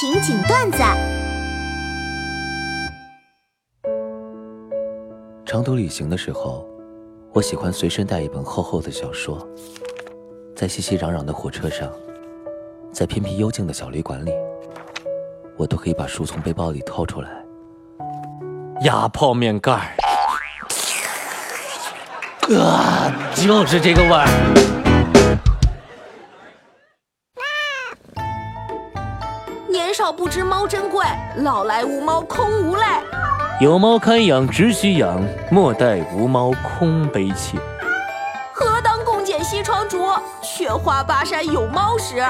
情景段子。长途旅行的时候，我喜欢随身带一本厚厚的小说，在熙熙攘攘的火车上，在偏僻幽静的小旅馆里，我都可以把书从背包里掏出来，压泡面盖儿，啊，就是这个味儿。年少不知猫珍贵，老来无猫空无泪。有猫堪养，只需养，莫待无猫空悲切。何当共剪西窗烛，却话巴山有猫时。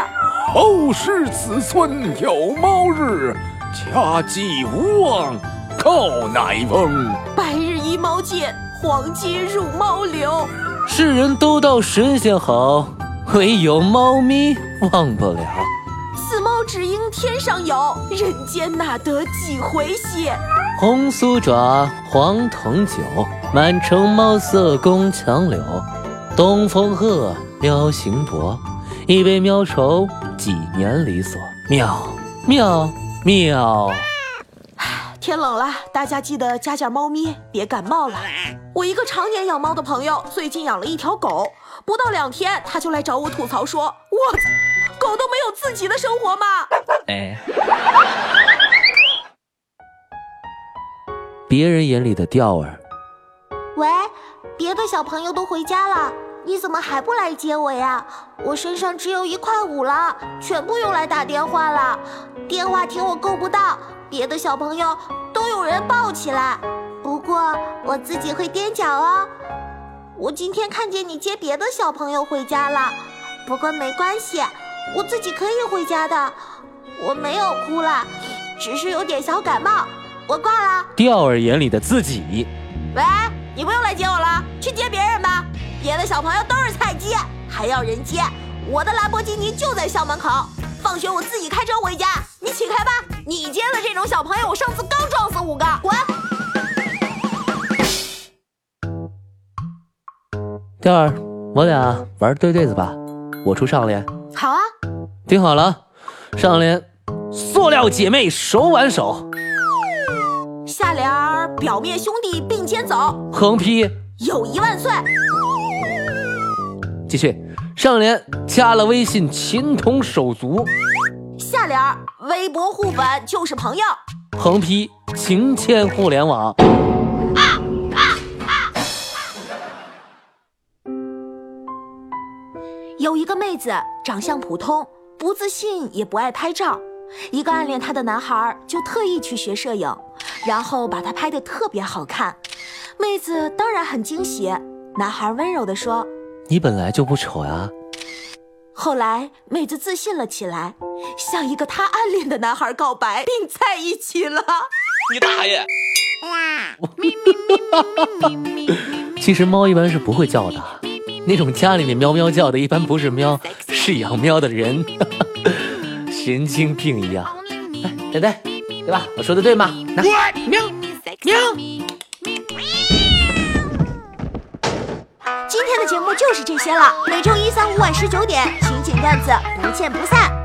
后世子孙有猫日，家祭无忘告乃翁。白日依猫见，黄金入猫流。世人都道神仙好，唯有猫咪忘不了。只应天上有，人间哪得几回歇？红酥爪，黄藤酒，满城猫色宫墙柳。东风鹤，喵行薄，一杯喵愁几年离索。喵喵喵！天冷了，大家记得加点猫咪，别感冒了。我一个常年养猫的朋友，最近养了一条狗，不到两天他就来找我吐槽说：“我狗都没有自己的生活吗？”哎。别人眼里的钓儿。喂，别的小朋友都回家了，你怎么还不来接我呀？我身上只有一块五了，全部用来打电话了，电话亭我够不到，别的小朋友都有人抱起来。不过我自己会踮脚哦。我今天看见你接别的小朋友回家了，不过没关系，我自己可以回家的。我没有哭了，只是有点小感冒。我挂了。钓儿眼里的自己。喂，你不用来接我了，去接别人吧。别的小朋友都是菜鸡，还要人接。我的兰博基尼就在校门口，放学我自己开车回家。你起开吧。你接的这种小朋友，我上次刚撞死五个。滚。钓儿，我俩玩对对子吧。我出上联。好啊。听好了，上联：塑料姐妹手挽手。下联儿表面兄弟并肩走，横批友谊万岁。继续上联加了微信情同手足，下联儿微博互粉就是朋友，横批情牵互联网。有一个妹子长相普通，不自信也不爱拍照。一个暗恋她的男孩就特意去学摄影，然后把她拍得特别好看。妹子当然很惊喜。男孩温柔地说：“你本来就不丑呀。”后来妹子自信了起来，向一个她暗恋的男孩告白，并在一起了。你大爷！其实猫一般是不会叫的，那种家里面喵喵叫的，一般不是喵，是养喵的人。神经病一样，哎，呆呆，对吧？我说的对吗？喵喵。今天的节目就是这些了，每周一、三、五晚十九点，情景段子不见不散。